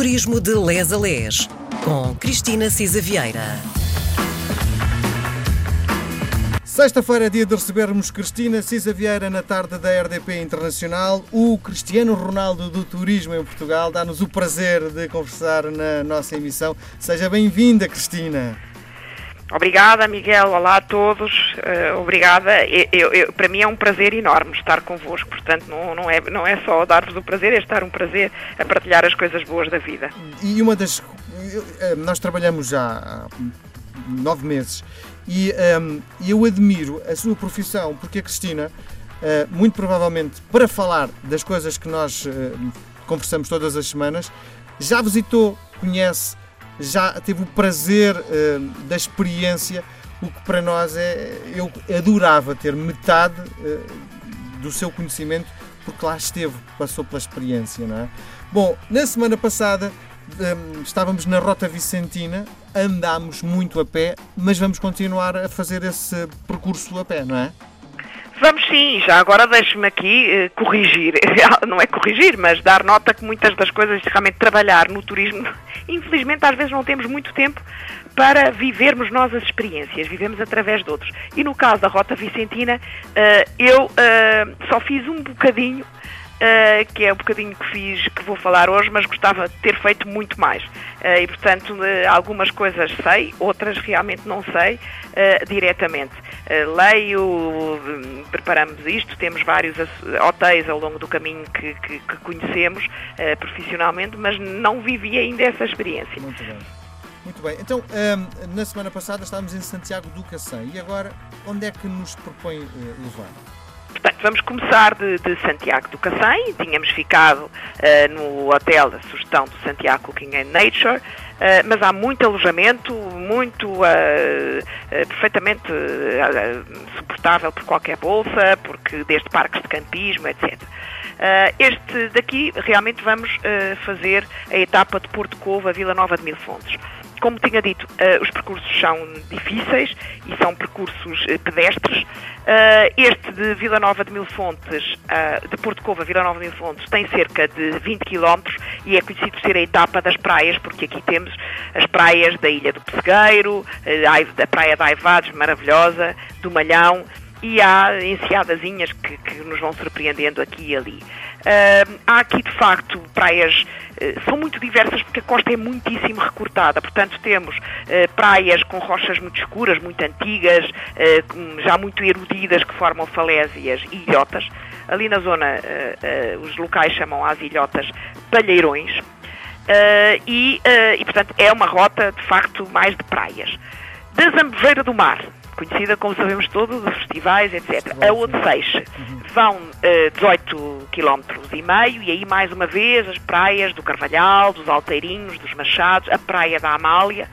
Turismo de Les a Les, com Cristina Cisa Vieira. Sexta-feira é dia de recebermos Cristina Cisa Vieira na tarde da RDP Internacional. O Cristiano Ronaldo do Turismo em Portugal dá-nos o prazer de conversar na nossa emissão. Seja bem-vinda, Cristina. Obrigada, Miguel. Olá a todos. Uh, obrigada. Eu, eu, para mim é um prazer enorme estar convosco. Portanto, não, não, é, não é só dar-vos o prazer, é estar um prazer a partilhar as coisas boas da vida. E uma das. Eh, nós trabalhamos já há nove meses e um, eu admiro a sua profissão porque a Cristina, uh, muito provavelmente para falar das coisas que nós uh, conversamos todas as semanas, já visitou, conhece já teve o prazer uh, da experiência, o que para nós é. Eu adorava ter metade uh, do seu conhecimento, porque lá esteve, passou pela experiência, não é? Bom, na semana passada um, eh, estávamos na Rota Vicentina, andámos muito a pé, mas vamos continuar a fazer esse percurso a pé, não é? Vamos sim, já agora deixe-me aqui uh, corrigir, não é corrigir, mas dar nota que muitas das coisas, realmente trabalhar no turismo, infelizmente às vezes não temos muito tempo para vivermos nós as experiências, vivemos através de outros. E no caso da Rota Vicentina, uh, eu uh, só fiz um bocadinho que é o bocadinho que fiz, que vou falar hoje, mas gostava de ter feito muito mais. E, portanto, algumas coisas sei, outras realmente não sei diretamente. Leio, hum, preparamos isto, temos vários hotéis ao longo do caminho que, que, que conhecemos profissionalmente, mas não vivi ainda essa experiência. Muito bem. Muito bem. Então, um, na semana passada estávamos em Santiago do Cacém. E agora, onde é que nos propõe levar? Portanto, vamos começar de, de, Santiago do Cacém. Tínhamos ficado uh, no hotel da sugestão do Santiago Cooking and Nature, uh, mas há muito alojamento, muito uh, perfeitamente suportável por qualquer bolsa, porque desde parques de campismo, etc. este daqui realmente vamos fazer a etapa de Porto Covo a Vila Nova de Mil Fontes como tinha dito, uh, os percursos são difíceis e são percursos uh, pedestres. Uh, este de Vila Nova de Mil Fontes, de Porto Covo a Vila Nova de Mil Fontes, tem cerca de 20 km e é conhecido por ser a etapa das praias, porque aqui temos as praias da Ilha do Pessegueiro, da Praia da Aivados, maravilhosa, do Malhão, e há enseadazinhas que, que nos vão surpreendendo aqui e ali. Uh, há aqui, de facto, praias uh, são muito diversas porque a costa é muitíssimo recortada. Portanto, temos uh, praias com rochas muito escuras, muito antigas, já muito erudidas, que formam falésias e ilhotas. Ali na zona, os locais chamam as ilhotas palheirões. E, e, portanto, é uma rota, de facto, mais de praias. Da Zambujeira do Mar, conhecida, como sabemos todos, dos festivais, etc. A Odeceixe vão uh, 18 km e meio e aí mais uma vez as praias do Carvalhal, dos Alteirinhos, dos Machados, a praia da Amália.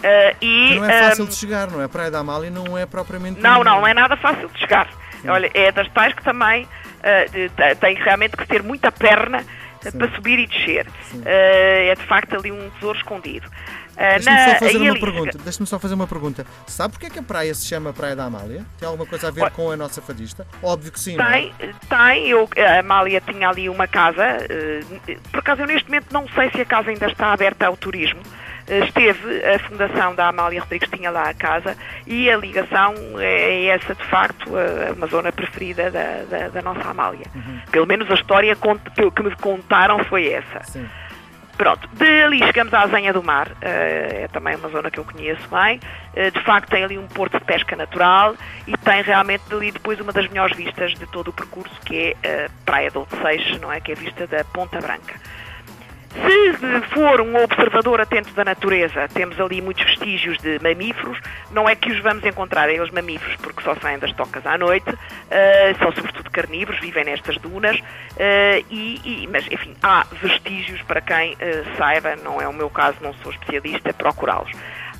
Uh, e, não é fácil um, de chegar, não é? A praia da Amália não é propriamente... Não, não, não é nada fácil de chegar. Olha, é das tais que também uh, tem realmente que ter muita perna Sim. para subir e descer. Uh, é de facto ali um tesouro escondido. Uh, Deixa-me só fazer uma pergunta. Deixa-me só fazer uma pergunta. Sabe porquê que a praia se chama Praia da Amália? Tem alguma coisa a ver com a nossa fadista? Óbvio que sim. Tem, é? tem. Eu, a Amália tinha ali uma casa. Uh, por acaso eu neste momento não sei se a casa ainda está aberta ao turismo. Uh, esteve a fundação da Amália Rodrigues tinha lá a casa e a ligação é essa de facto uma zona preferida da, da, da nossa Amália. Uhum. Pelo menos a história que me contaram foi essa. Sim. Pronto, de ali chegamos à Azenha do Mar, uh, é também uma zona que eu conheço bem. Uh, de facto, tem ali um porto de pesca natural e tem realmente ali depois uma das melhores vistas de todo o percurso, que é a Praia do Seixo, não é? Que é a vista da Ponta Branca. Se for um observador atento da natureza, temos ali muitos vestígios de mamíferos, não é que os vamos encontrar eles mamíferos, porque só saem das tocas à noite, uh, são sobretudo carnívoros, vivem nestas dunas, uh, e, e, mas enfim, há vestígios para quem uh, saiba, não é o meu caso, não sou especialista, procurá-los.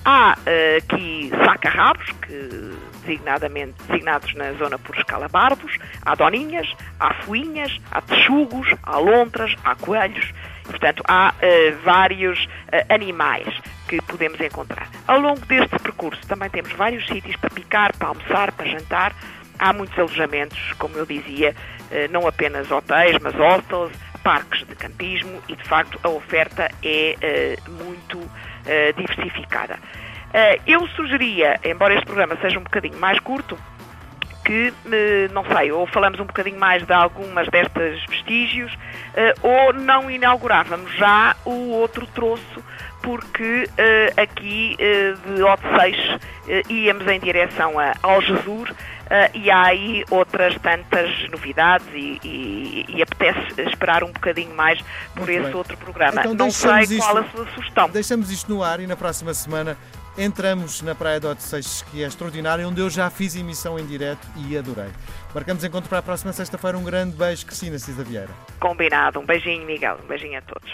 Há aqui saca-rabos, que designadamente designados na zona por escalabarbos, há doninhas, há fuinhas, há texugos, há lontras, há coelhos, Portanto, há uh, vários uh, animais que podemos encontrar. Ao longo deste percurso também temos vários sítios para picar, para almoçar, para jantar. Há muitos alojamentos, como eu dizia, uh, não apenas hotéis, mas hostels, parques de campismo e, de facto, a oferta é muito diversificada. eu sugeria, embora este programa seja um bocadinho mais curto, que, não sei, ou falamos um bocadinho mais de algumas destas vestígios, ou não inaugurávamos já o outro troço porque uh, aqui de uh, íamos em direção a Algesur e há aí outras tantas novidades e, e, e, apetece esperar um bocadinho mais por Muito esse bem. outro programa. Então, Não sei isto, qual a sua sugestão. Deixamos isto no ar e na próxima semana entramos na Praia de Odisseis, que é extraordinária, onde eu já fiz emissão em direto e adorei. Marcamos encontro para a próxima sexta-feira. Um grande beijo, Cristina Cisa Vieira. Combinado. Um beijinho, Miguel. Um beijinho a todos.